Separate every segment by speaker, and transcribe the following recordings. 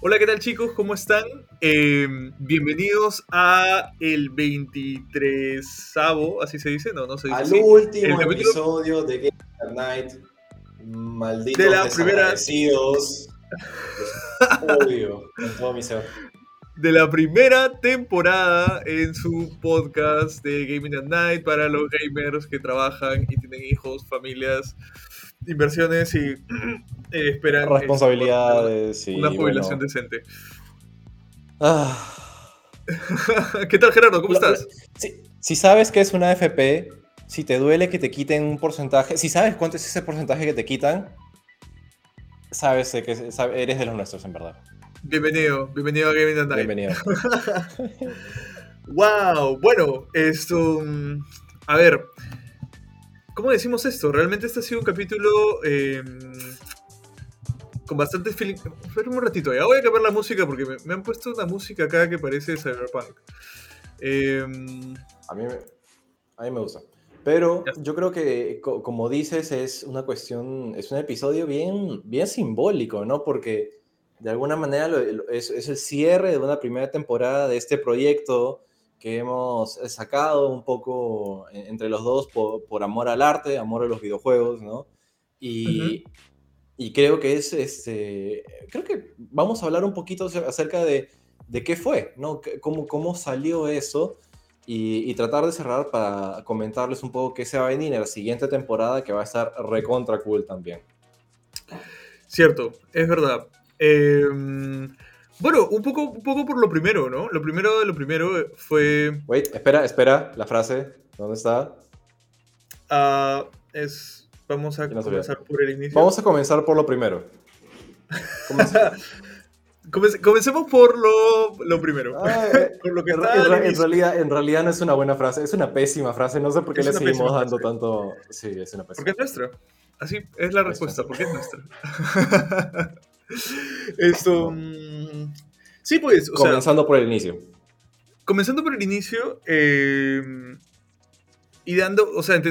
Speaker 1: Hola, ¿qué tal chicos? ¿Cómo están? Eh, bienvenidos a el 23 así se dice, no, no se dice
Speaker 2: Al
Speaker 1: así.
Speaker 2: último
Speaker 1: El
Speaker 2: episodio de Game Night. Malditos
Speaker 1: De la primera-
Speaker 2: desagradecidos. Los odio con todo mi ser.
Speaker 1: de la primera temporada en su podcast de Gaming at Night para los gamers que trabajan y tienen hijos, familias, inversiones y eh, esperan
Speaker 2: Responsabilidades y
Speaker 1: una jubilación
Speaker 2: bueno.
Speaker 1: decente.
Speaker 2: Ah.
Speaker 1: ¿Qué tal Gerardo? ¿Cómo
Speaker 2: Lo-
Speaker 1: estás?
Speaker 2: Si, si sabes que es una FP, si te duele que te quiten un porcentaje, si sabes cuánto es ese porcentaje que te quitan, sabes que eres de los nuestros, en verdad.
Speaker 1: Bienvenido, bienvenido a Gaming Night.
Speaker 2: Bienvenido.
Speaker 1: Wow, bueno, esto. A ver, ¿cómo decimos esto? Realmente este ha sido un capítulo eh, con bastante feeling. Espera un ratito, ya voy a cambiar la música porque me, me han puesto una música acá que parece cyberpunk. Eh,
Speaker 2: A mí, me- a mí me gusta. Pero yo creo que, co- como dices, es una cuestión, es un episodio bien, bien simbólico, ¿no? Porque de alguna manera es, es el cierre de una primera temporada de este proyecto que hemos sacado un poco en- entre los dos por, por amor al arte, amor a los videojuegos, ¿no? Y, y creo que es, este, creo que vamos a hablar un poquito acerca de, de qué fue, ¿no? Cómo, cómo salió eso y, y tratar de cerrar para comentarles un poco qué se va a venir en la siguiente temporada que va a estar recontra cool también.
Speaker 1: cierto, es verdad. Eh, bueno, un poco, un poco por lo primero, ¿no? Lo primero de lo primero fue.
Speaker 2: Wait, espera, espera, la frase, ¿dónde está?
Speaker 1: ah, es. Vamos a comenzar por el inicio.
Speaker 2: Vamos a comenzar por lo primero. Comenza-
Speaker 1: Comence- comencemos por lo, lo primero.
Speaker 2: Ah, eh,
Speaker 1: por lo que
Speaker 2: en, en en realidad, en realidad no es una buena frase, es una pésima frase, no sé por qué
Speaker 1: Es
Speaker 2: le seguimos dando
Speaker 1: frase.
Speaker 2: tanto... Sí, es una
Speaker 1: Porque
Speaker 2: pésima
Speaker 1: es nuestra. Así es la
Speaker 2: Es
Speaker 1: respuesta, porque es nuestra. Esto. Sí, pues, o sea,
Speaker 2: Comenzando por el inicio.
Speaker 1: comenzando por el inicio eh, y dando, o sea,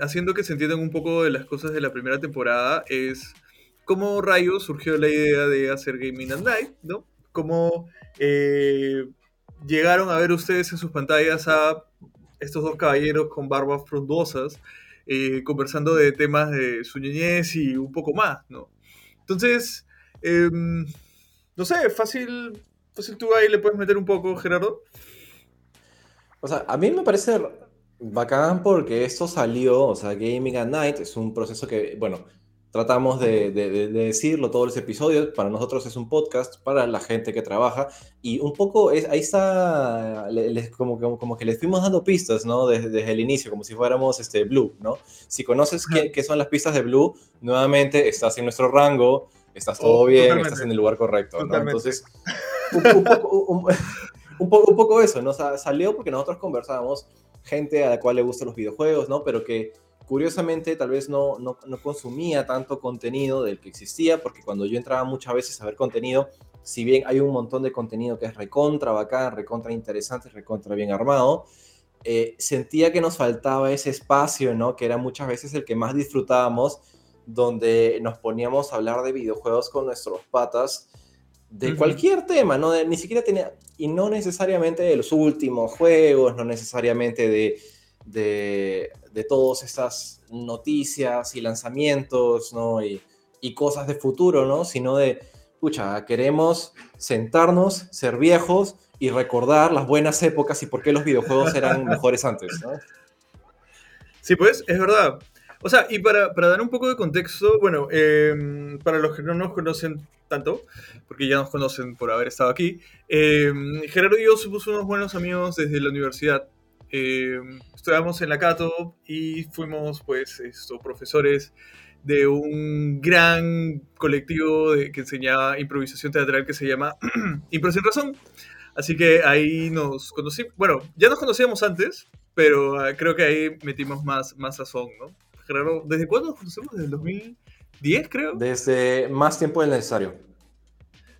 Speaker 1: haciendo que se entiendan un poco de las cosas de la primera temporada, es cómo rayos surgió la idea de hacer Gaming at Night, ¿no? Cómo eh, llegaron a ver ustedes en sus pantallas a estos dos caballeros con barbas frondosas eh, conversando de temas de su niñez y un poco más, ¿no? Entonces, em, no sé, fácil, fácil tú ahí le puedes meter un poco, Gerardo.
Speaker 2: O sea, a mí me parece bacán porque esto salió, o sea, Gaming at Night es un proceso que, bueno, tratamos de, de- de- de decirlo todos los episodios, para nosotros es un podcast, para la gente que trabaja, y un poco es, ahí está, le- les- como, como, como que les fuimos dando pistas, ¿no? Desde, desde el inicio, como si fuéramos este, Blue, ¿no? Si conoces qué, qué son las pistas de Blue, nuevamente estás en nuestro rango, estás todo
Speaker 1: Oh,
Speaker 2: bien,
Speaker 1: totalmente.
Speaker 2: estás en el lugar correcto, ¿no? Entonces, un, poco, eso, ¿no? Salió porque nosotros conversábamos, gente a la cual le gustan los videojuegos, ¿no? Pero que curiosamente tal vez no, no, no consumía tanto contenido del que existía, porque cuando yo entraba muchas veces a ver contenido, si bien hay un montón de contenido que es recontra bacán, recontra interesante, recontra bien armado, eh, sentía que nos faltaba ese espacio, ¿no? Que era muchas veces el que más disfrutábamos, donde nos poníamos a hablar de videojuegos con nuestros patas, de cualquier tema, ¿no? De- ni siquiera tenía, y no necesariamente de los últimos juegos, no necesariamente de, de, de todas estas noticias y lanzamientos, ¿no? Y, y cosas de futuro, ¿no? Sino de, pucha, queremos sentarnos, ser viejos y recordar las buenas épocas y por qué los videojuegos eran mejores antes, ¿no?
Speaker 1: Sí, pues, es verdad. O sea, y para, para dar un poco de contexto, bueno, eh, para los que no nos conocen tanto, porque ya nos conocen por haber estado aquí, eh, Gerardo y yo somos unos buenos amigos desde la universidad. Eh, estudiamos en la Cato y fuimos, pues, esto, profesores de un gran colectivo de- que enseñaba improvisación teatral que se llama Impro Sin Razón. Así que ahí nos conocimos, bueno, ya nos conocíamos antes, pero ah, creo que ahí metimos más, más sazón, ¿no? Gerardo, ¿desde cuándo nos conocemos? ¿Desde el 2010, creo?
Speaker 2: Desde más tiempo del necesario.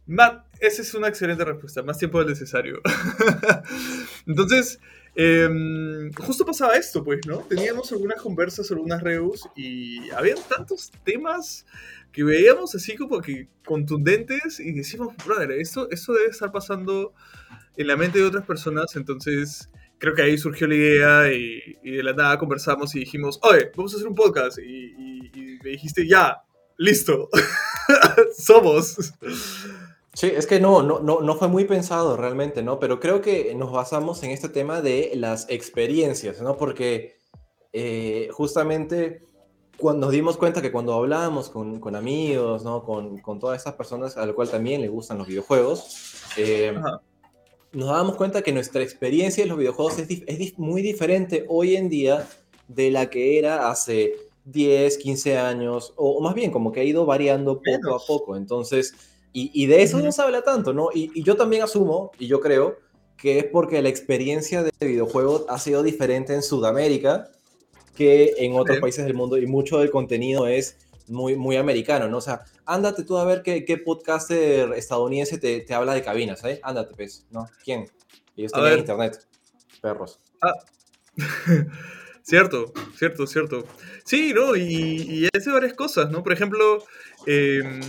Speaker 1: Ma- esa es una excelente respuesta, más tiempo del necesario. Entonces, em, justo pasaba esto, pues, ¿no? Teníamos algunas conversas, algunas reus y habían tantos temas que veíamos así como que contundentes y decimos, brother, esto, esto debe estar pasando en la mente de otras personas, entonces creo que ahí surgió la idea y, de la nada conversamos y dijimos, oye, vamos a hacer un podcast y, y me dijiste, ya, listo, somos.
Speaker 2: Sí, es que no, no, no, no fue muy pensado realmente, ¿no? Pero creo que nos basamos en este tema de las experiencias, ¿no? Porque eh, justamente cuando nos dimos cuenta que cuando hablábamos con, con amigos, ¿no? Con, con, todas estas personas a las cual también le gustan los videojuegos, eh, nos dábamos cuenta que nuestra experiencia en los videojuegos es, es muy diferente hoy en día de la que era hace 10, 15 años, o, más bien como que ha ido variando poco a poco. Entonces, y, de eso no se habla tanto, ¿no? Y, yo también asumo, y yo creo, que es porque la experiencia de videojuegos ha sido diferente en Sudamérica que en otros países del mundo y mucho del contenido es muy, muy americano, ¿no? O sea, ándate tú a ver qué, qué podcaster estadounidense te, te, habla de cabinas, ¿eh? Ándate, pues, ¿no? ¿Quién? Ellos tienen internet. Perros. Ah.
Speaker 1: cierto, cierto, cierto. Sí, ¿no? Y, y hace varias cosas, ¿no? Por ejemplo, Em,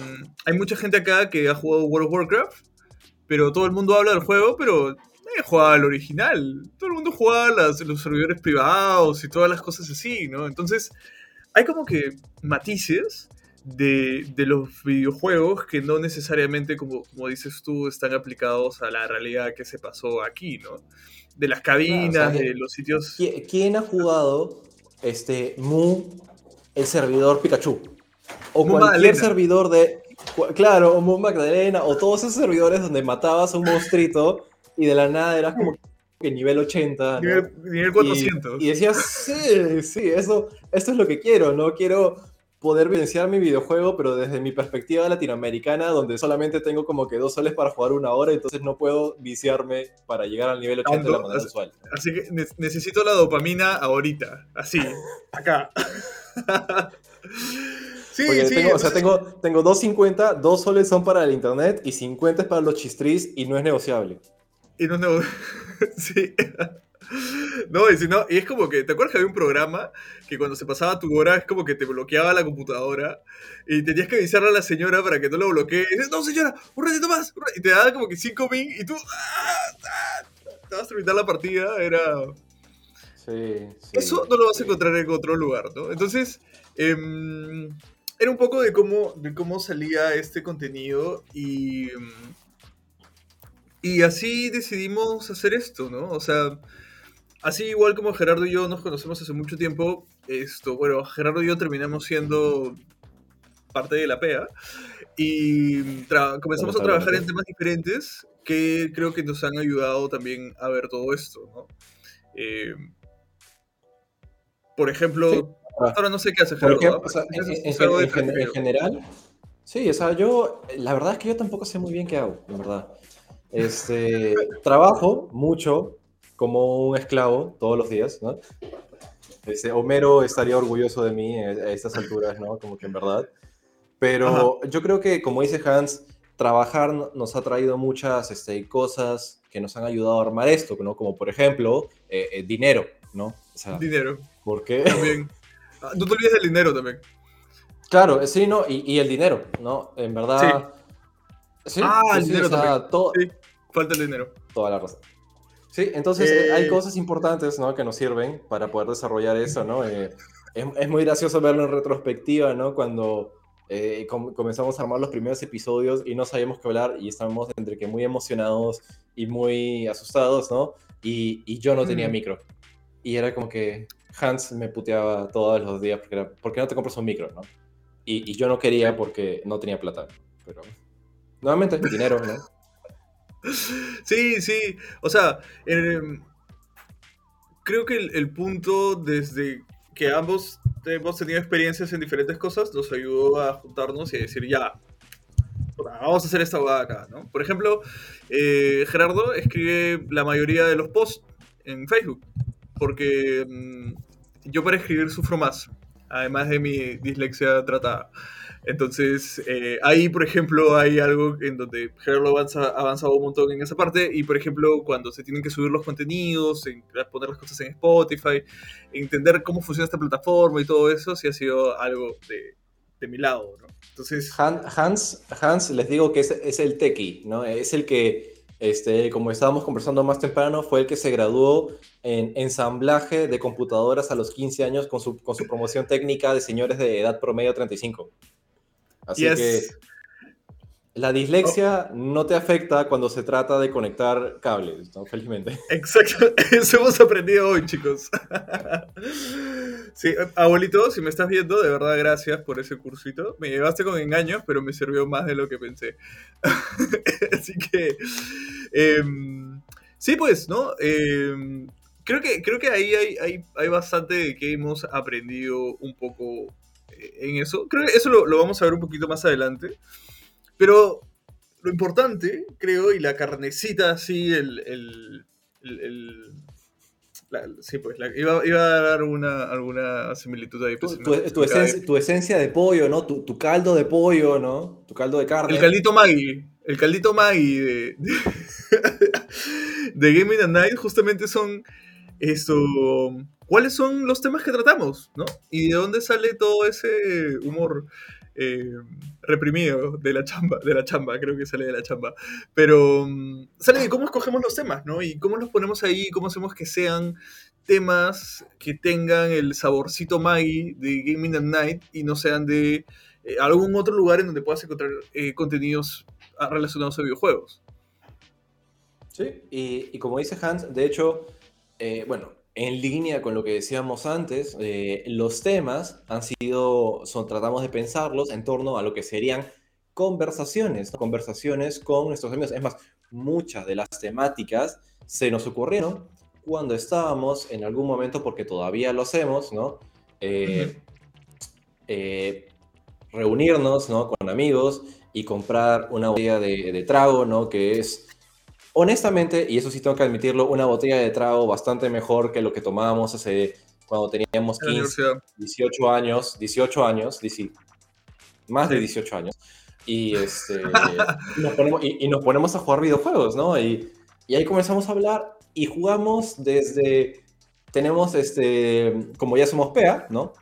Speaker 1: hay mucha gente acá que ha jugado World of Warcraft, pero todo el mundo habla del juego, pero nadie juega al original. Todo el mundo juega las, los servidores privados y todas las cosas así, ¿no? Entonces, hay como que matices de, de, los videojuegos que no necesariamente, como, como dices tú, están aplicados a la realidad que se pasó aquí, ¿no? De las cabinas, de los sitios...
Speaker 2: ¿Quién ha jugado este Mu, el servidor Pikachu? O cualquier servidor de. Claro, o Moon Magdalena, o todos esos servidores donde matabas a un monstruito y de la nada eras como que nivel 80.
Speaker 1: Nivel, 400.
Speaker 2: Y, decías, sí, sí, eso, esto es lo que quiero, ¿no? Quiero poder vivenciar mi videojuego, pero desde mi perspectiva latinoamericana, donde solamente tengo como que dos soles para jugar una hora, entonces no puedo viciarme para llegar al nivel 80 de la manera usual.
Speaker 1: Así que necesito la dopamina ahorita, así, acá.
Speaker 2: Sí, sí, tengo, o sea, tengo, tengo 2.50, dos soles son para el internet y 50 es para los chistris y no es negociable.
Speaker 1: Y no es negociable. sí. No, y si no, y es como que, ¿te acuerdas que había un programa que cuando se pasaba tu hora es como que te bloqueaba la computadora y tenías que avisarle a la señora para que no lo bloquee? Y dices, no señora, un ratito más, y te daba como que 5 min y tú, ¡ah! ¡ah! te vas a terminar la partida, era...
Speaker 2: Sí, sí,
Speaker 1: Eso no lo vas a encontrar en otro lugar, ¿no? Entonces, eh, era un poco de cómo, de cómo salía este contenido y, y así decidimos hacer esto, ¿no? O sea, así igual como Gerardo y yo nos conocemos hace mucho tiempo, esto, bueno, Gerardo y yo terminamos siendo parte de la PEA y comenzamos a trabajar en temas diferentes que creo que nos han ayudado también a ver todo esto, ¿no? Eh, por ejemplo, Ahora no sé qué hace Gerardo.
Speaker 2: en, general, sí, o sea, yo, la verdad es que yo tampoco sé muy bien qué hago, la verdad. Este, trabajo mucho como un esclavo todos los días, ¿no? Este, Homero estaría orgulloso de mí a estas alturas, ¿no? Como que en verdad. Pero yo creo que, como dice Hans, trabajar nos ha traído muchas este, cosas que nos han ayudado a armar esto, ¿no? Como por ejemplo, eh, eh, dinero, ¿no?
Speaker 1: dinero.
Speaker 2: ¿Por qué?
Speaker 1: También. Ah, no te olvides del dinero también.
Speaker 2: Claro, sí, no, y, el dinero, ¿no? En verdad.
Speaker 1: Sí. ah, el dinero también. Sí, falta el dinero.
Speaker 2: Toda la razón. Sí, entonces eh, hay cosas importantes, ¿no? Que nos sirven para poder desarrollar eso, ¿no? Eh, es, muy gracioso verlo en retrospectiva, ¿no? Cuando eh, comenzamos a armar los primeros episodios y no sabíamos qué hablar y estábamos entre que muy emocionados y muy asustados, ¿no? Y, y yo no tenía micro. Y era como que, Hans me puteaba todos los días porque era, ¿por qué no te compras un micro? ¿no? Y, yo no quería porque no tenía plata. Pero nuevamente, dinero, ¿no?
Speaker 1: Sí, sí. O sea, em, creo que el, punto desde que ambos hemos tenido experiencias en diferentes cosas nos ayudó a juntarnos y a decir, ya, vamos a hacer esta jugada acá, ¿no? Por ejemplo, eh, Gerardo escribe la mayoría de los posts en Facebook, porque mm, yo para escribir sufro más, además de mi dislexia tratada. Entonces, eh, ahí, por ejemplo, hay algo en donde Halo avanza, ha avanzado un montón en esa parte. Y, por ejemplo, cuando se tienen que subir los contenidos, en, poner las cosas en Spotify, entender cómo funciona esta plataforma y todo eso, sí ha sido algo de, de mi lado, ¿no?
Speaker 2: Entonces... Hans, Hans, les digo que es, es el techie, ¿no? Es el que este, como estábamos conversando más temprano, fue el que se graduó en ensamblaje de computadoras a los 15 años con su, con su promoción técnica de señores de edad promedio 35. Así que la dislexia no te afecta cuando se trata de conectar cables, ¿no? felizmente.
Speaker 1: Exacto, eso hemos aprendido hoy, chicos. Sí, abuelito, si me estás viendo, de verdad gracias por ese cursito. Me llevaste con engaños, pero me sirvió más de lo que pensé. Así que, em, sí, pues, ¿no? Em, creo, que, creo que ahí hay, hay, hay bastante que hemos aprendido un poco en eso. Creo que eso lo, lo vamos a ver un poquito más adelante. Pero lo importante, creo, y la carnecita así, el, el, el, sí, pues, iba, iba, a dar una, alguna similitud ahí.
Speaker 2: Pues, tu, esencia, tu, esencia, de pollo, ¿no? Tu, caldo de pollo, ¿no? Tu caldo de carne.
Speaker 1: El caldito Maggi. El caldito Maggi de, de, de Night justamente son esto... ¿Cuáles son los temas que tratamos, no? Y de dónde sale todo ese humor eh, reprimido de la chamba, de la chamba, creo que sale de la chamba. Pero mm, sale de cómo escogemos los temas, ¿no? Y cómo los ponemos ahí, cómo hacemos que sean temas que tengan el saborcito Maggie de Gaming at Night y no sean de eh, algún otro lugar en donde puedas encontrar eh, contenidos ah, relacionados a videojuegos.
Speaker 2: Sí, y, y, como dice Hans, de hecho, bueno, en línea con lo que decíamos antes, eh, los temas han sido, son, tratamos de pensarlos en torno a lo que serían conversaciones, conversaciones con nuestros amigos. Es más, muchas de las temáticas se nos ocurrieron cuando estábamos en algún momento, porque todavía lo hacemos, ¿no? Eh, eh, reunirnos, ¿no? Con amigos y comprar una botella de, de trago, ¿no? Que es honestamente, y eso sí tengo que admitirlo, una botella de trago bastante mejor que lo que tomábamos hace cuando teníamos 15, 18 años, 18 años, más de 18 años. Y, este, y, nos ponemos, a jugar videojuegos, ¿no? Y, y, ahí comenzamos a hablar y jugamos desde, tenemos, este, como ya somos PEA, ¿no?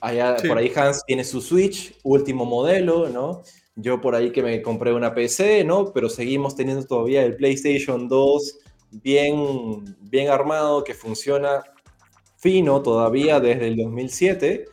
Speaker 2: Allá, Por ahí Hans tiene su Switch, último modelo, ¿no? Yo por ahí que me compré una PC, ¿no? Pero seguimos teniendo todavía el PlayStation 2 bien, bien armado, que funciona fino todavía desde el 2007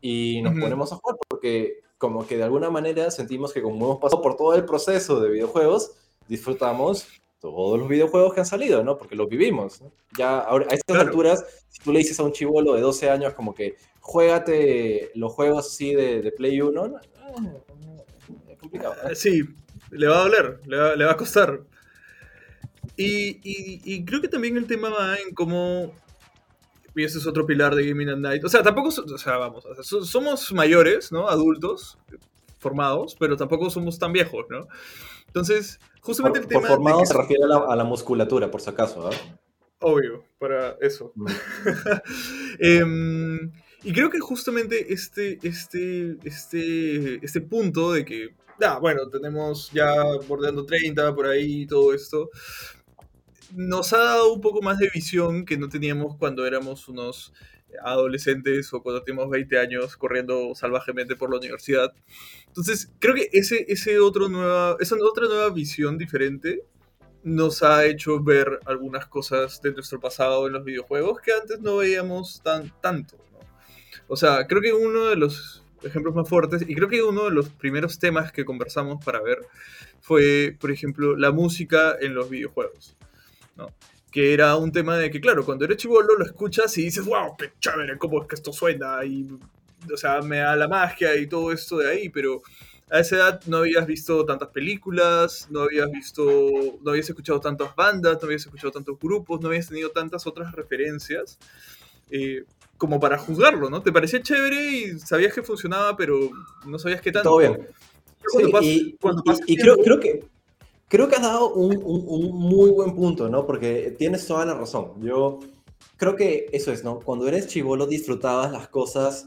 Speaker 2: y nos ponemos a jugar porque como que de alguna manera sentimos que como hemos pasado por todo el proceso de videojuegos, disfrutamos todos los videojuegos que han salido, ¿no? Porque los vivimos. Ya ahora, a estas alturas, si tú le dices a un chivolo de 12 años como que juégate los juegos así de, de Play 1, no,
Speaker 1: complicado. Sí, le va a doler, le va, le va a costar. Y, y, creo que también el tema va en cómo. Y ese es otro pilar de Gaming at Night. O sea, tampoco. O sea, vamos. somos mayores, ¿no? Adultos, formados, pero tampoco somos tan viejos, ¿no? Entonces, justamente
Speaker 2: el
Speaker 1: tema.
Speaker 2: Por formados se refiere a la, musculatura, por si acaso,
Speaker 1: Obvio, para eso. Mm. Em, y creo que justamente este, este, este, este punto de que ya, bueno, tenemos ya bordeando 30 por ahí y todo esto. Nos ha dado un poco más de visión que no teníamos cuando éramos unos adolescentes o cuando teníamos 20 años corriendo salvajemente por la universidad. Entonces, creo que ese, ese otro nueva, esa otra nueva visión diferente nos ha hecho ver algunas cosas de nuestro pasado en los videojuegos que antes no veíamos tan, tanto. O sea, creo que uno de los ejemplos más fuertes. Y creo que uno de los primeros temas que conversamos para ver fue, por ejemplo, la música en los videojuegos. ¿no? Que era un tema de que, claro, cuando eres chivolo lo escuchas y dices, wow, qué chévere, cómo es que esto suena. Y, o sea, me da la magia y todo esto de ahí, pero a esa edad no habías visto tantas películas, no habías visto, no habías escuchado tantas bandas, no habías escuchado tantos grupos, no habías tenido tantas otras referencias. Eh, como para juzgarlo, ¿no? Te parecía chévere y sabías que funcionaba, pero no sabías qué tanto.
Speaker 2: Todo bien. y, creo, creo, que, creo que has dado un, muy buen punto, ¿no? Porque tienes toda la razón. Yo creo que eso es, ¿no? Cuando eres chivolo disfrutabas las cosas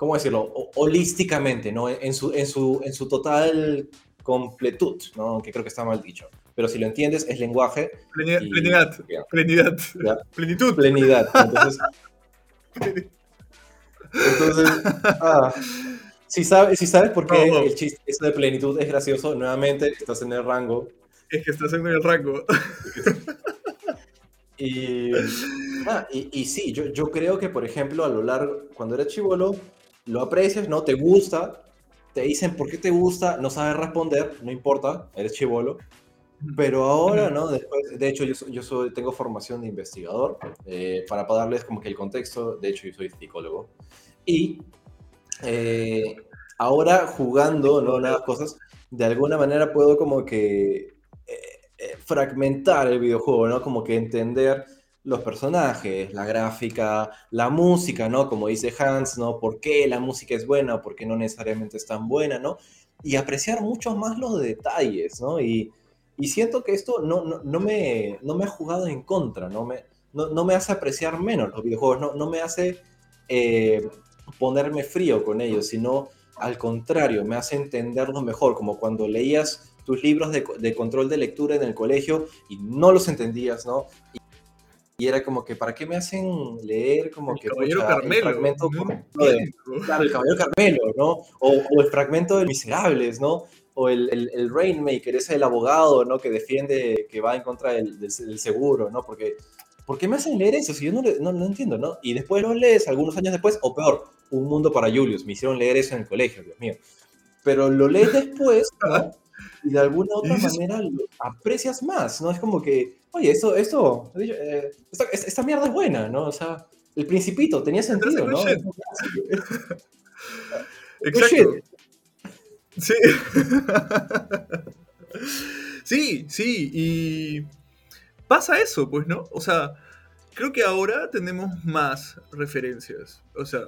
Speaker 2: ¿cómo decirlo? holísticamente, ¿no? En su, en, su, en su total completud, ¿no? Aunque creo que está mal dicho. Pero si lo entiendes, es lenguaje.
Speaker 1: Plenidad, plenidad, plenitud.
Speaker 2: Plenidad. Entonces, entonces ah, si, sabes, si sabes por qué el chiste de plenitud es gracioso, nuevamente estás en el rango.
Speaker 1: Es que estás en el rango.
Speaker 2: Y, ah, y, y, sí, yo, yo creo que, por ejemplo, a lo largo, cuando eres chivolo, lo aprecias, ¿no? Te gusta, te dicen por qué te gusta, no sabes responder, no importa, eres chivolo. Pero ahora, ¿no? Después, de hecho, yo, yo soy, tengo formación de investigador, eh, para, darles como que el contexto, de hecho, yo soy psicólogo. Y eh, ahora jugando, ¿no? Las cosas, de alguna manera puedo como que eh, fragmentar el videojuego, ¿no? Como que entender los personajes, la gráfica, la música, ¿no? Como dice Hans, ¿no? ¿Por qué la música es buena o por qué no necesariamente es tan buena, ¿no? Y apreciar mucho más los detalles, ¿no? Y, y siento que esto no, no, no, me, no me ha jugado en contra, no me, no, no me hace apreciar menos los videojuegos, no, no me hace eh, ponerme frío con ellos, sino al contrario, me hace entenderlos mejor, como cuando leías tus libros de, de, control de lectura en el colegio y no los entendías, ¿no? Y, era como que, ¿para qué me hacen leer como
Speaker 1: el
Speaker 2: que...
Speaker 1: Caballero Carmelo.
Speaker 2: El fragmento, de, claro, el Caballero Carmelo, ¿no? O, o, el fragmento de Miserables, ¿no? O el, el, el, Rainmaker, ese el abogado, ¿no? Que defiende, que va en contra del, del, del seguro, ¿no? Porque, ¿por qué me hacen leer eso? Si yo no, no, no entiendo, ¿no? Y después lo lees algunos años después, o peor, Un Mundo para Julius. Me hicieron leer eso en el colegio, Dios mío. Pero lo lees después, ¿no? y de alguna otra manera lo aprecias más, ¿no? Es como que, oye, esto, esto, eh, esta, esta, mierda es buena, ¿no? O sea, el principito tenía sentido, ¿no?
Speaker 1: Exacto. Sí. sí, sí, y pasa eso, pues, ¿no? O sea, creo que ahora tenemos más referencias. O sea,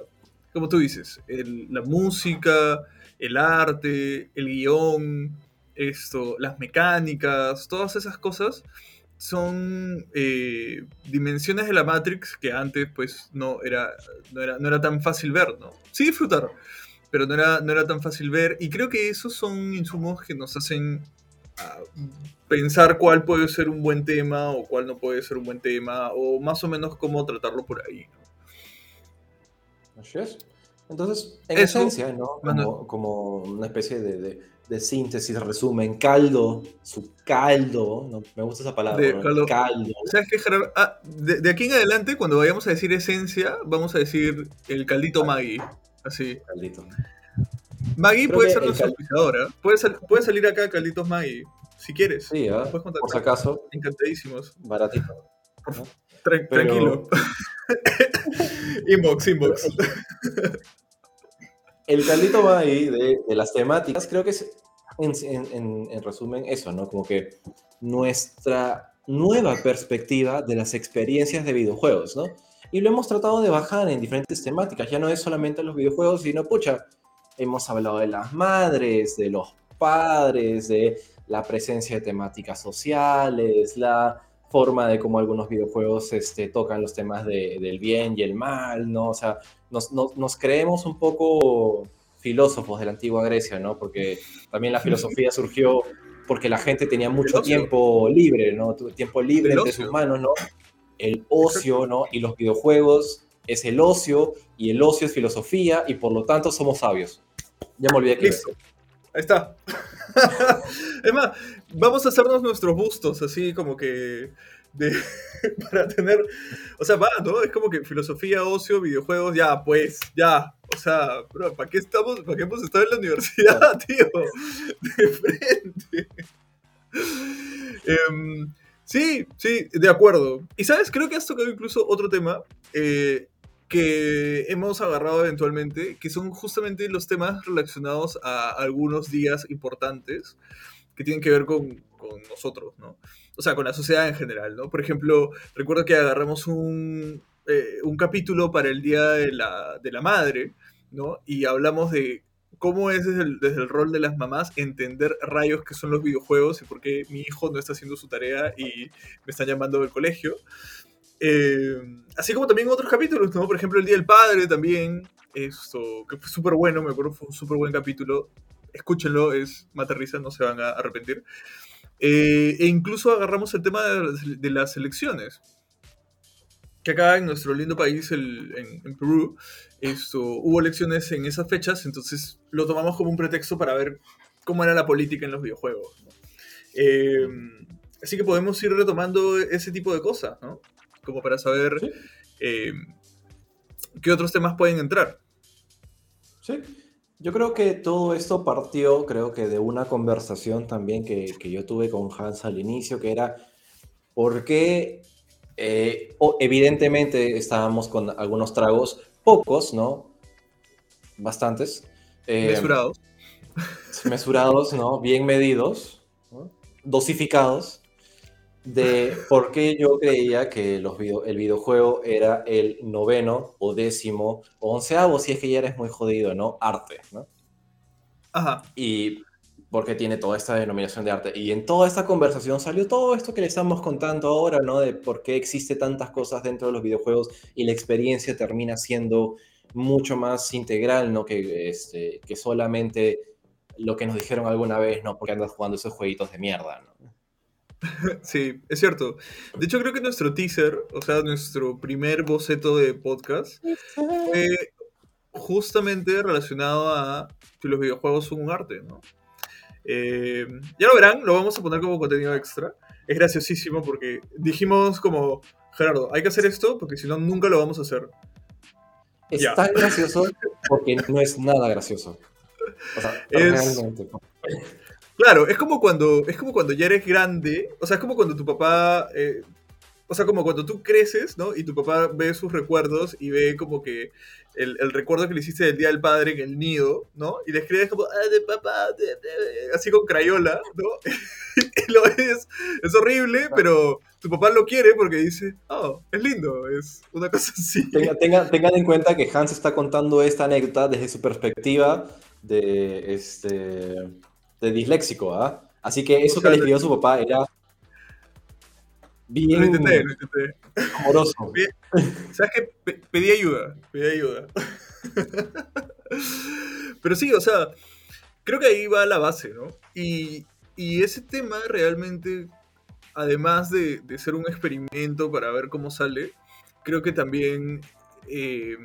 Speaker 1: como tú dices, el, la música, el arte, el guion, esto, las mecánicas, todas esas cosas son eh, dimensiones de la Matrix que antes pues no era, no era, no era tan fácil ver, ¿no? Sí disfrutar, pero no era, no era tan fácil ver y creo que esos son insumos que nos hacen uh, pensar cuál puede ser un buen tema o cuál no puede ser un buen tema o más o menos cómo tratarlo por ahí.
Speaker 2: ¿no? Así es. Entonces, en Eso, esencia, ¿no? Como, como una especie de, de de síntesis, resumen, caldo, su caldo, no, me gusta esa palabra,
Speaker 1: de, caldo. caldo. ¿Sabes qué, Gerardo? Ah, de, de, aquí en adelante, cuando vayamos a decir esencia, vamos a decir el caldito Maggie, así.
Speaker 2: Caldito.
Speaker 1: Maggie Creo puede ser nuestra auspiciadora, puede, sal, puede, salir acá Calditos Maggie, si quieres.
Speaker 2: Sí, ¿eh? por si acaso.
Speaker 1: Encantadísimos.
Speaker 2: Baratito.
Speaker 1: ¿no? Pero... Tranquilo. inbox, inbox.
Speaker 2: El caldito va ahí de, las temáticas, creo que es, en, en, en, resumen, eso, ¿no? Como que nuestra nueva perspectiva de las experiencias de videojuegos, ¿no? Y lo hemos tratado de bajar en diferentes temáticas, ya no es solamente los videojuegos, sino, pucha, hemos hablado de las madres, de los padres, de la presencia de temáticas sociales, la forma de cómo algunos videojuegos este, tocan los temas de, del bien y el mal, ¿no? O sea, nos, nos, nos, creemos un poco filósofos de la antigua Grecia, ¿no? Porque también la filosofía surgió porque la gente tenía mucho tiempo libre, ¿no? Tiempo libre entre sus manos, ¿no? El ocio, ¿no? Y los videojuegos es el ocio y el ocio es filosofía y por lo tanto somos sabios. Ya me olvidé que
Speaker 1: Listo. Ahí está. es más, vamos a hacernos nuestros bustos, así como que. De, para tener. O sea, va, ¿no? Es como que filosofía, ocio, videojuegos, ya, pues, ya. O sea, bro, ¿para qué estamos? ¿Para qué hemos estado en la universidad, tío? De frente. Um, sí, sí, de acuerdo. Y sabes, creo que has tocado incluso otro tema. Eh, que hemos agarrado eventualmente, que son justamente los temas relacionados a algunos días importantes que tienen que ver con, con nosotros, ¿no? O sea, con la sociedad en general, ¿no? Por ejemplo, recuerdo que agarramos un, eh, un capítulo para el Día de la, de la Madre, ¿no? Y hablamos de cómo es desde el, desde el, rol de las mamás entender rayos que son los videojuegos y por qué mi hijo no está haciendo su tarea y me están llamando del colegio. Eh, así como también otros capítulos, ¿no? Por ejemplo, el Día del Padre también, esto, que fue súper bueno, me acuerdo, fue un súper buen capítulo. Escúchenlo, es materrisa, no se van a arrepentir. Eh, e incluso agarramos el tema de, las elecciones. Que acá en nuestro lindo país, el, en, Perú, esto, hubo elecciones en esas fechas, entonces lo tomamos como un pretexto para ver cómo era la política en los videojuegos. Eh, así que podemos ir retomando ese tipo de cosas, ¿no? Como para saber eh, qué otros temas pueden entrar.
Speaker 2: Sí, yo creo que todo esto partió, creo que de una conversación también que, que yo tuve con Hans al inicio, que era por qué, eh, evidentemente estábamos con algunos tragos, pocos, ¿no? Bastantes.
Speaker 1: Eh, mesurados.
Speaker 2: Mesurados, ¿no? Bien medidos, dosificados de por qué yo creía que los el videojuego era el noveno o décimo o onceavo, si es que ya eres muy jodido, ¿no? Arte, ¿no?
Speaker 1: Ajá.
Speaker 2: Y porque tiene toda esta denominación de arte. Y en toda esta conversación salió todo esto que le estamos contando ahora, ¿no? De por qué existe tantas cosas dentro de los videojuegos y la experiencia termina siendo mucho más integral, ¿no? Que, este, que solamente lo que nos dijeron alguna vez, ¿no? Porque andas jugando esos jueguitos de mierda, ¿no?
Speaker 1: Sí, es cierto. De hecho, creo que nuestro teaser, o sea, nuestro primer boceto de podcast, fue justamente relacionado a que los videojuegos son un arte, ¿no? Eh, ya lo verán, lo vamos a poner como contenido extra. Es graciosísimo porque dijimos como, Gerardo, hay que hacer esto porque si no, nunca lo vamos a hacer.
Speaker 2: Es tan gracioso porque no es nada gracioso. O sea, realmente.
Speaker 1: Claro, es como cuando, es como cuando ya eres grande, o sea, es como cuando tu papá, eh, o sea, como cuando tú creces, ¿no? Y tu papá ve sus recuerdos y ve como que el, recuerdo que le hiciste del Día del Padre en el nido, ¿no? Y le escribes como, ah, de papá, así con crayola, ¿no? y lo ves, es horrible, pero tu papá lo quiere porque dice, oh, es lindo, es una cosa así.
Speaker 2: Tengan, tengan en cuenta que Hans está contando esta anécdota desde su perspectiva de, este de disléxico, ¿ah? Así que eso que le escribió su papá era bien
Speaker 1: lo intenté, lo intenté.
Speaker 2: amoroso.
Speaker 1: ¿Sabes qué? Pedí ayuda, pedí ayuda. Pero sí, o sea, creo que ahí va la base, ¿no? Y, y ese tema realmente, además de, de, ser un experimento para ver cómo sale, creo que también eh,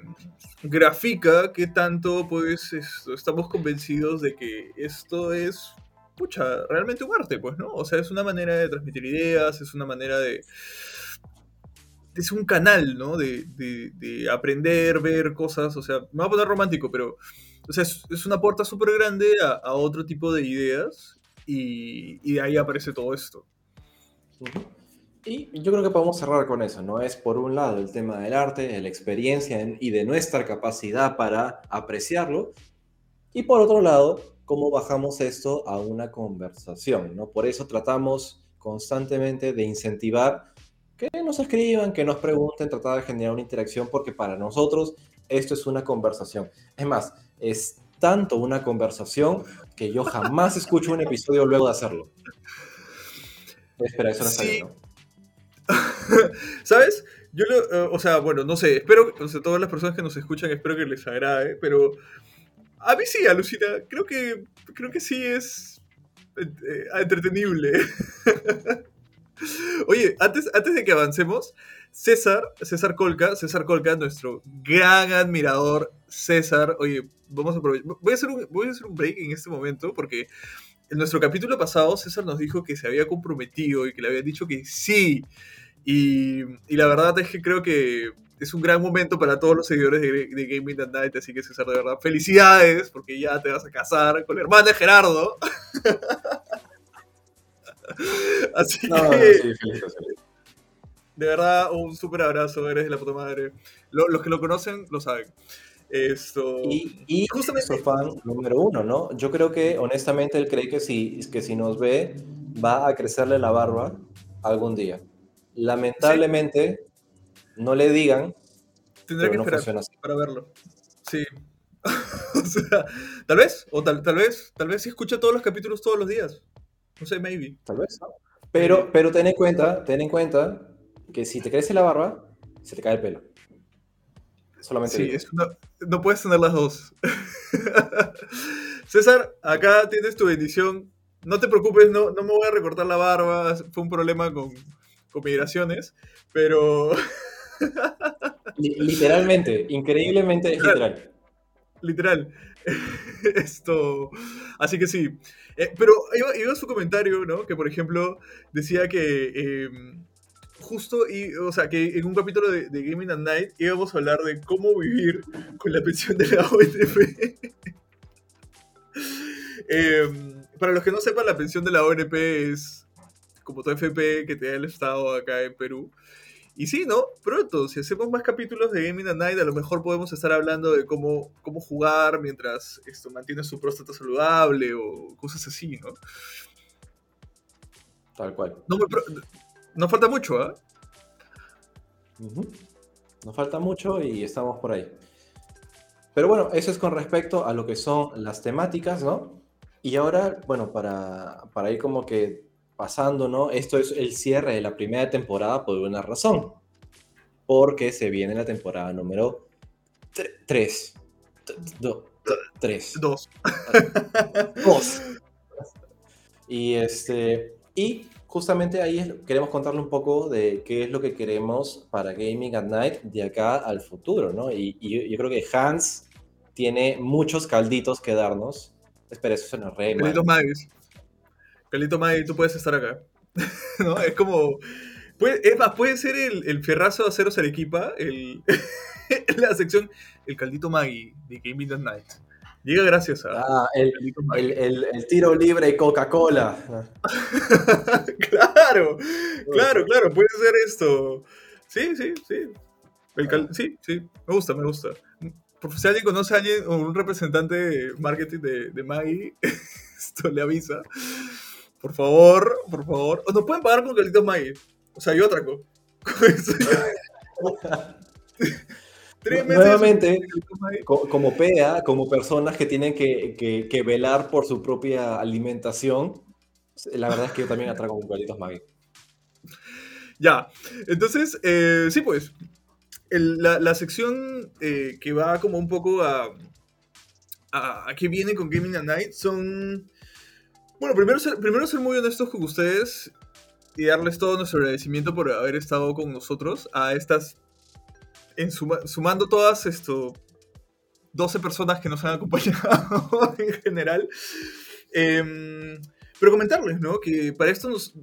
Speaker 1: grafica que tanto pues estamos convencidos de que esto es pucha, realmente un arte, pues, ¿no? O sea, es una manera de transmitir ideas, es una manera de... Es un canal, ¿no? De, aprender, ver cosas, o sea, me voy a poner romántico, pero, o sea, es, una puerta súper grande a, otro tipo de ideas y, y de ahí aparece todo esto.
Speaker 2: Y yo creo que podemos cerrar con eso, ¿no? Es por un lado el tema del arte, de la experiencia y de nuestra capacidad para apreciarlo. Y por otro lado, cómo bajamos esto a una conversación, ¿no? Por eso tratamos constantemente de incentivar que nos escriban, que nos pregunten, tratar de generar una interacción, porque para nosotros esto es una conversación. Es más, es tanto una conversación que yo jamás escucho un episodio luego de hacerlo. Espera, eso no está bien, ¿no?
Speaker 1: ¿Sabes? Yo eh, o sea, bueno, no sé, espero, o sea, todas las personas que nos escuchan, espero que les agrade, pero a mí sí, alucina, creo que, creo que sí es eh, entretenible. Oye, antes, antes de que avancemos, César, César Colca, César Colca, nuestro gran admirador, César, oye, vamos a aprovechar, voy a hacer un, voy a hacer un break en este momento porque en nuestro capítulo pasado César nos dijo que se había comprometido y que le había dicho que sí. Y, y, la verdad es que creo que es un gran momento para todos los seguidores de, de Gaming at Night, así que César, de verdad, felicidades, porque ya te vas a casar con la hermana de Gerardo. así que... Sí, feliz, De verdad, un súper abrazo, eres de la puta madre. los que lo conocen lo saben. Esto...
Speaker 2: Y, y justamente fan número uno, ¿no? Yo creo que honestamente él cree que si, que si nos ve va a crecerle la barba algún día. Lamentablemente no le digan.
Speaker 1: Tendrá que esperar para verlo. Sí. o sea, tal vez, o tal, tal vez, tal vez si escucha todos los capítulos todos los días. No sé, maybe.
Speaker 2: Tal vez. Pero, pero ten en cuenta, ten en cuenta que si te crece la barba, se te cae el pelo. Solamente
Speaker 1: Sí,
Speaker 2: digo.
Speaker 1: es una- no puedes tener las dos. César, acá tienes tu bendición. No te preocupes, no, no me voy a recortar la barba. Fue un problema con, migraciones. Pero
Speaker 2: Li- literalmente, increíblemente literal.
Speaker 1: literal. Esto. Así que sí. Eh, pero iba, iba su comentario, ¿no? Que por ejemplo decía que. eh, justo, y, o sea, que en un capítulo de, de Gaming at Night íbamos a hablar de cómo vivir con la pensión de la ONP. Eh, para los que no sepan, la pensión de la ONP es como tu FP que te da el Estado acá en Perú. Y sí, ¿no? Pronto, si hacemos más capítulos de Gaming at Night, a lo mejor podemos estar hablando de cómo, cómo jugar mientras esto mantiene su próstata saludable o cosas así, ¿no?
Speaker 2: Tal cual.
Speaker 1: No, me pro- no falta mucho, ¿ah?
Speaker 2: Ujú. Nos falta mucho y estamos por ahí. Pero bueno, eso es con respecto a lo que son las temáticas, ¿no? Y ahora, bueno, para, para ir como que pasando, ¿no? Esto es el cierre de la primera temporada por una razón. Porque se viene la temporada número 3. 3.
Speaker 1: Dos.
Speaker 2: Dos. Y este. Y justamente ahí queremos contarle un poco de qué es lo que queremos para Gaming at Night de acá al futuro, ¿no? Y, y yo, yo creo que Hans tiene muchos calditos que darnos. Espera, eso suena re mal.
Speaker 1: Carlitos Magis. Carlitos Magis, tú puedes estar acá. ¿No? Es como. puede- es más, puede ser el, el Ferrazo de Aceros Arequipa, el, la sección El Caldito Maggi de Gaming at Night. Llega gracias a
Speaker 2: Ah, el, el, el- tiro libre Coca-Cola.
Speaker 1: claro, claro, claro, puede ser esto. Sí, sí, sí. El cal- Sí, sí, me gusta, me gusta. Si alguien conoce a alguien o un representante de marketing de, de Maggi, esto le avisa. Por favor, por favor. O nos pueden pagar con Carlitos Maggi. O sea, yo atraco. Tres meses.
Speaker 2: Nuevamente, como PEA, como personas que tienen que, que- que velar por su propia alimentación, la verdad es que yo también atraco con Carlitos Maggi.
Speaker 1: Ya, entonces, eh, sí, pues, el- la, la sección eh, que va como un poco a, a, a que viene con Gaming at Night son... Bueno, primero ser, primero ser muy honestos con ustedes y darles todo nuestro agradecimiento por haber estado con nosotros a estas... En suma- sumando todas esto... 12 personas que nos han acompañado en general. Em, pero comentarles, ¿no? Que para esto nos,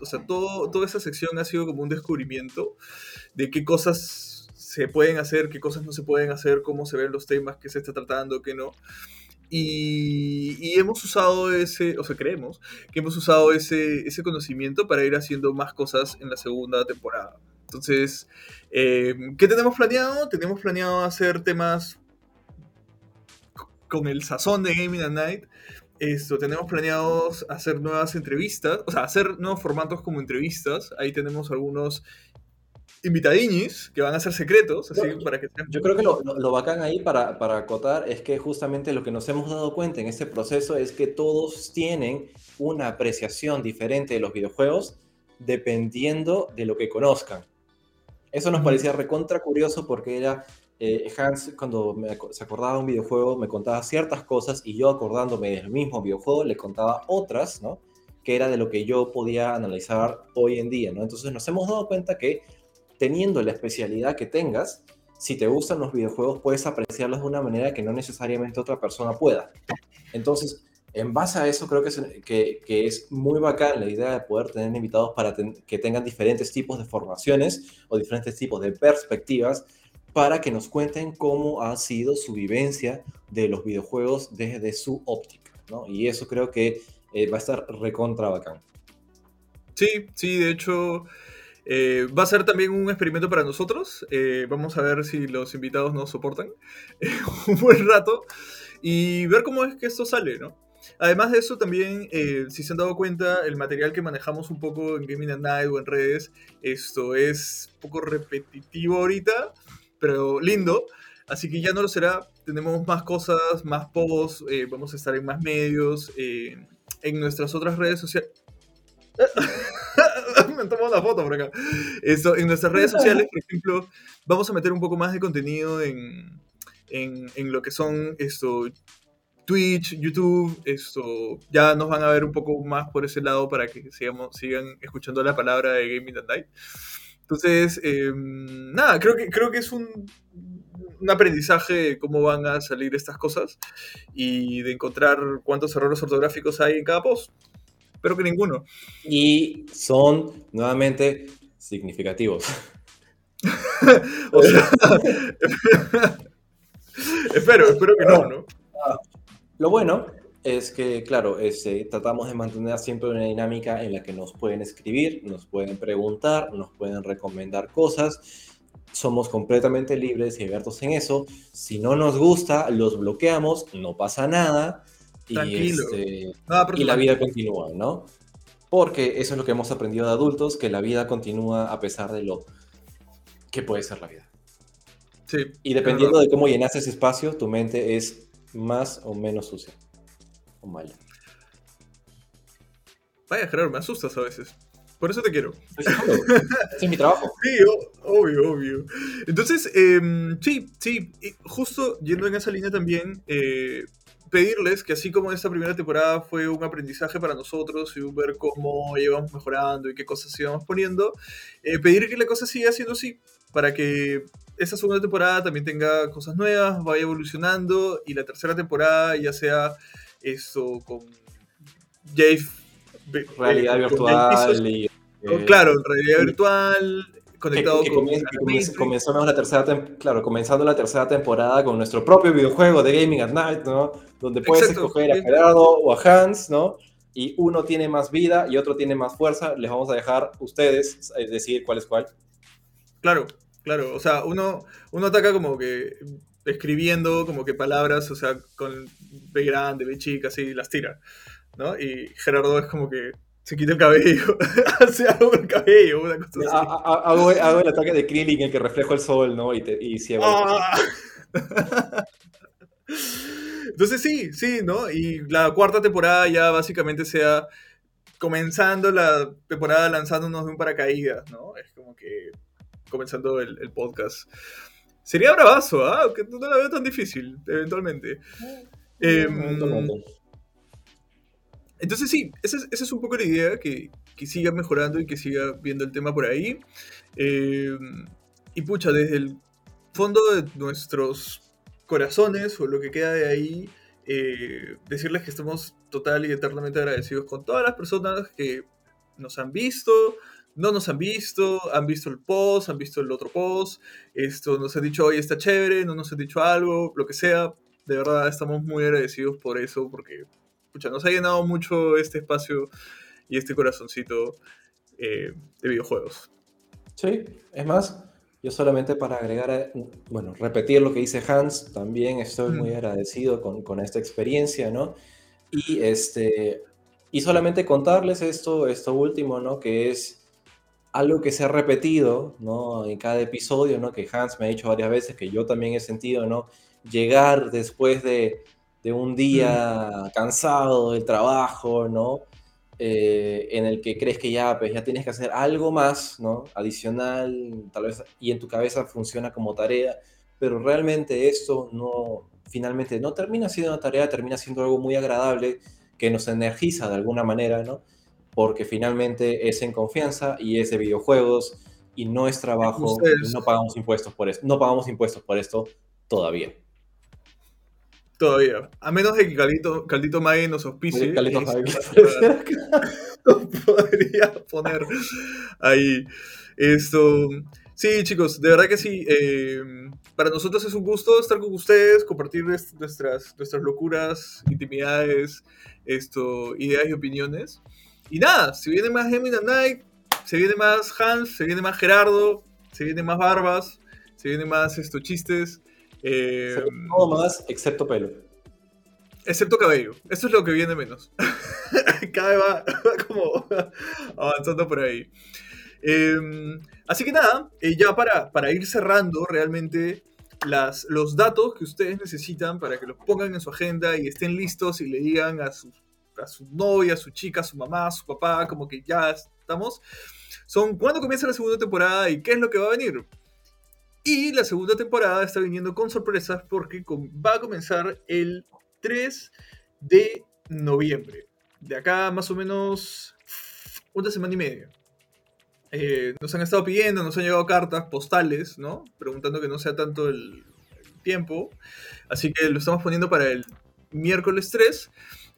Speaker 1: o sea, todo, toda esa sección ha sido como un descubrimiento de qué cosas se pueden hacer, qué cosas no se pueden hacer, cómo se ven los temas, qué se está tratando, qué no. Y, y hemos usado ese, o sea, creemos que hemos usado ese, ese conocimiento para ir haciendo más cosas en la segunda temporada. Entonces, eh, ¿qué tenemos planeado? Tenemos planeado hacer temas con el sazón de Gaming at Night. Esto, tenemos planeado hacer nuevas entrevistas, o sea, hacer nuevos formatos como entrevistas. Ahí tenemos algunos invitadiños que van a ser secretos, así
Speaker 2: Yo-
Speaker 1: para que sean-
Speaker 2: Yo creo que lo, lo- lo bacán ahí para, para acotar es que justamente lo que nos hemos dado cuenta en este proceso es que todos tienen una apreciación diferente de los videojuegos dependiendo de lo que conozcan. Eso nos parecía recontra curioso porque era eh, Hans cuando me se acordaba de un videojuego me contaba ciertas cosas y yo acordándome del mismo videojuego le contaba otras, ¿no? Que era de lo que yo podía analizar hoy en día, ¿no? Entonces nos hemos dado cuenta que teniendo la especialidad que tengas, si te gustan los videojuegos, puedes apreciarlos de una manera que no necesariamente otra persona pueda. Entonces, en base a eso, creo que es, muy bacán la idea de poder tener invitados para que tengan diferentes tipos de formaciones o diferentes tipos de perspectivas para que nos cuenten cómo ha sido su vivencia de los videojuegos desde su óptica, ¿no? Y eso creo que eh, va a estar recontra bacán.
Speaker 1: Sí, sí, de hecho eh, va a ser también un experimento para nosotros. Eh, vamos a ver si los invitados nos soportan un buen rato y ver cómo es que esto sale, ¿no? Además de eso, también, eh, si se han dado cuenta, el material que manejamos un poco en Gaming at Night o en redes, esto es un poco repetitivo ahorita, pero lindo. Así que ya no lo será. Tenemos más cosas, más posts, eh, vamos a estar en más medios, eh, en nuestras otras redes sociales. me tomo una foto por acá. Esto, en nuestras redes sociales, por ejemplo, vamos a meter un poco más de contenido en, en, en lo que son esto, Twitch, YouTube, esto, ya nos van a ver un poco más por ese lado para que sigamos, sigan escuchando la palabra de Gaming at Night. Entonces, em, nada, creo que, creo que es un, un aprendizaje de cómo van a salir estas cosas y de encontrar cuántos errores ortográficos hay en cada post. Espero que ninguno.
Speaker 2: Y son, nuevamente, significativos.
Speaker 1: o sea, espero, espero que no, ¿no?
Speaker 2: Lo bueno es que, claro, este, tratamos de mantener siempre una dinámica en la que nos pueden escribir, nos pueden preguntar, nos pueden recomendar cosas. Somos completamente libres y abiertos en eso. Si no nos gusta, los bloqueamos, no pasa nada. Y,
Speaker 1: Tranquilo.
Speaker 2: este, y la vida continúa, ¿no? Porque eso es lo que hemos aprendido de adultos, que la vida continúa a pesar de lo que puede ser la vida.
Speaker 1: Sí,
Speaker 2: Y dependiendo de cómo llenas ese espacio, tu mente es más o menos sucia. O mala.
Speaker 1: Vaya, Gerardo, me asustas a veces. Por eso te quiero.
Speaker 2: Es mi trabajo.
Speaker 1: Sí, obvio, obvio. Entonces, em, sí, sí, justo yendo en esa línea también, eh, pedirles que así como esta primera temporada fue un aprendizaje para nosotros y un ver cómo íbamos mejorando y qué cosas íbamos poniendo, eh, pedir que la cosa siga siendo así, para que esta segunda temporada también tenga cosas nuevas, vaya evolucionando y la tercera temporada ya sea esto con Jave. eh,
Speaker 2: Realidad
Speaker 1: con Jave Pisos,
Speaker 2: virtual eh,
Speaker 1: Claro, realidad virtual, conectado
Speaker 2: que
Speaker 1: con...
Speaker 2: que
Speaker 1: Matrix.
Speaker 2: comenzamos la tercera claro, comenzando la tercera temporada con nuestro propio videojuego de Gaming at Night, ¿no? Donde puedes
Speaker 1: Exacto,
Speaker 2: escoger a. Gerardo o a Hans, ¿no? Y uno tiene más vida y otro tiene más fuerza. Les vamos a dejar ustedes eh, decidir cuál es cuál.
Speaker 1: Claro, claro. O sea, uno, uno ataca como que escribiendo como que palabras, o sea, con B grande, B chica, así, las tira, ¿no? Y Gerardo es como que se quita el cabello, hace algo con el cabello, una cosa así.
Speaker 2: ha- Hago, hago el ataque de Krillin en el que reflejo el sol, ¿no? Y, te, y ciego.
Speaker 1: ¡Ah! Entonces sí, sí, ¿no? Y la cuarta temporada ya básicamente sea comenzando la temporada lanzándonos de un paracaídas, ¿no? Es como que comenzando el, el podcast. Sería bravazo, ¿ah? Aunque no la veo tan difícil, eventualmente. Em,
Speaker 2: Eventualmente.
Speaker 1: Entonces sí, esa es, un poco la idea, que, que siga mejorando y que siga viendo el tema por ahí. Eh, y pucha, desde el fondo de nuestros corazones o lo que queda de ahí, eh, decirles que estamos total y eternamente agradecidos con todas las personas que nos han visto, no nos han visto, han visto el post, han visto el otro post, esto nos han dicho, oye, está chévere, no nos han dicho algo, lo que sea. De verdad, estamos muy agradecidos por eso, porque pucha, nos ha llenado mucho este espacio y este corazoncito eh, de videojuegos.
Speaker 2: Sí, es más, yo solamente para agregar, a- bueno, repetir lo que dice Hans, también estoy muy agradecido con, con esta experiencia, ¿no? Y, este, y solamente contarles esto, esto último, ¿no? Que es algo que se ha repetido, ¿no? En cada episodio, ¿no? Que Hans me ha dicho varias veces, que yo también he sentido, ¿no? Llegar después de, de un día cansado del trabajo, ¿no? eh, en el que crees que ya, pues, ya tienes que hacer algo más, ¿no? Adicional, tal vez, y en tu cabeza funciona como tarea, pero realmente esto no, finalmente no termina siendo una tarea, termina siendo algo muy agradable que nos energiza de alguna manera, ¿no? Porque finalmente es en confianza y es de videojuegos y no es trabajo, y no pagamos impuestos por esto, no pagamos impuestos por esto todavía.
Speaker 1: Todavía. A menos de que Caldito, Caldito May nos auspicie.
Speaker 2: Carlitos,
Speaker 1: eh,
Speaker 2: ¿sabe qué?
Speaker 1: podría poner ahí esto. Sí, chicos, de verdad que sí. eh, para nosotros es un gusto estar con ustedes, compartir est- nuestras, nuestras locuras, intimidades, esto, ideas y opiniones. Y nada, si viene más Gemini Night, se viene más Hans, se viene más Gerardo, se viene más Barbas, se viene más estos chistes. Eh,
Speaker 2: Todo más excepto pelo.
Speaker 1: Excepto cabello. Eso es lo que viene menos. Cada vez va, va como avanzando por ahí. Eh, así que nada, eh, ya para, para ir cerrando realmente las, los datos que ustedes necesitan para que los pongan en su agenda y estén listos y le digan a su, a su novia, a su chica, a su mamá, a su papá, como que ya ¿Estamos? Son cuándo comienza la segunda temporada y qué es lo que va a venir. Y la segunda temporada está viniendo con sorpresas porque va a comenzar el 3 de noviembre. De acá más o menos una semana y media. Eh, nos han estado pidiendo, nos han llegado cartas postales, ¿no? Preguntando que no sea tanto el, tiempo. Así que lo estamos poniendo para el miércoles 3.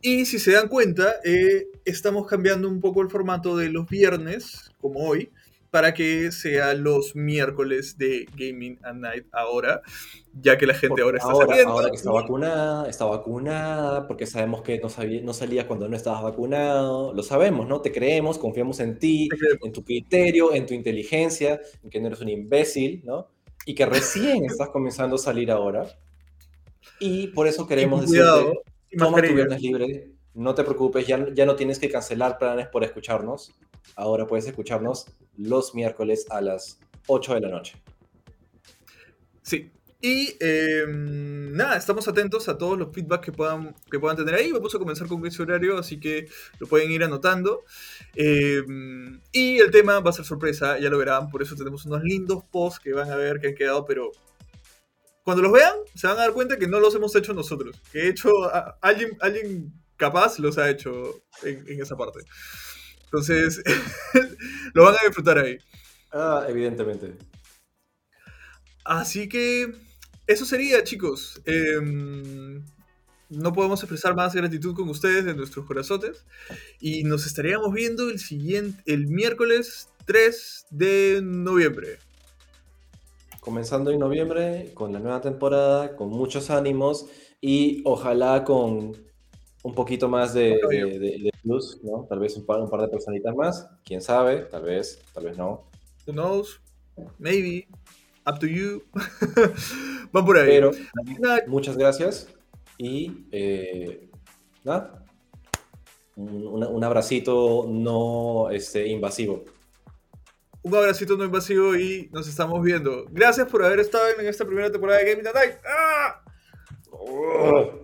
Speaker 1: Y si se dan cuenta, eh, estamos cambiando un poco el formato de los viernes, como hoy, para que sea los miércoles de Gaming at Night ahora, ya que la gente ahora está
Speaker 2: saliendo. Ahora que está vacunada, está vacunada, porque sabemos que no, no salías cuando no estabas vacunado, lo sabemos, ¿no? Te creemos, confiamos en ti, en tu criterio, en tu inteligencia, en que no eres un imbécil, ¿no? Y que recién estás comenzando a salir ahora. Y por eso queremos decirte, toma tu viernes libre, no te preocupes, ya, ya no tienes que cancelar planes por escucharnos. Ahora puedes escucharnos los miércoles a las 8 de la noche.
Speaker 1: Sí. Y em, nada, estamos atentos a todos los feedbacks que puedan, que puedan tener ahí. Vamos a comenzar con ese horario, así que lo pueden ir anotando. Em, y el tema va a ser sorpresa, ya lo verán. Por eso tenemos unos lindos posts que van a ver que han quedado, pero cuando los vean, se van a dar cuenta que no los hemos hecho nosotros. Que he hecho, alguien, alguien capaz los ha hecho en esa parte. Entonces, lo van a disfrutar ahí.
Speaker 2: Ah, evidentemente.
Speaker 1: Así que eso sería, chicos. Em, no podemos expresar más gratitud con ustedes en nuestros corazones. Y nos estaríamos viendo el siguiente, el miércoles 3 de noviembre.
Speaker 2: Comenzando en noviembre con la nueva temporada, con muchos ánimos y ojalá con un poquito más de, plus, ¿no? Tal vez un par, un par de personitas más, quién sabe, tal vez, tal vez no.
Speaker 1: Who knows? Maybe. Up to you. Van por ahí.
Speaker 2: Pero, muchas gracias y eh, nada. Un, un, abracito no este, invasivo.
Speaker 1: Un abracito no invasivo y nos estamos viendo. Gracias por haber estado en esta primera temporada de Gaming Night. ¡Ah! Oh.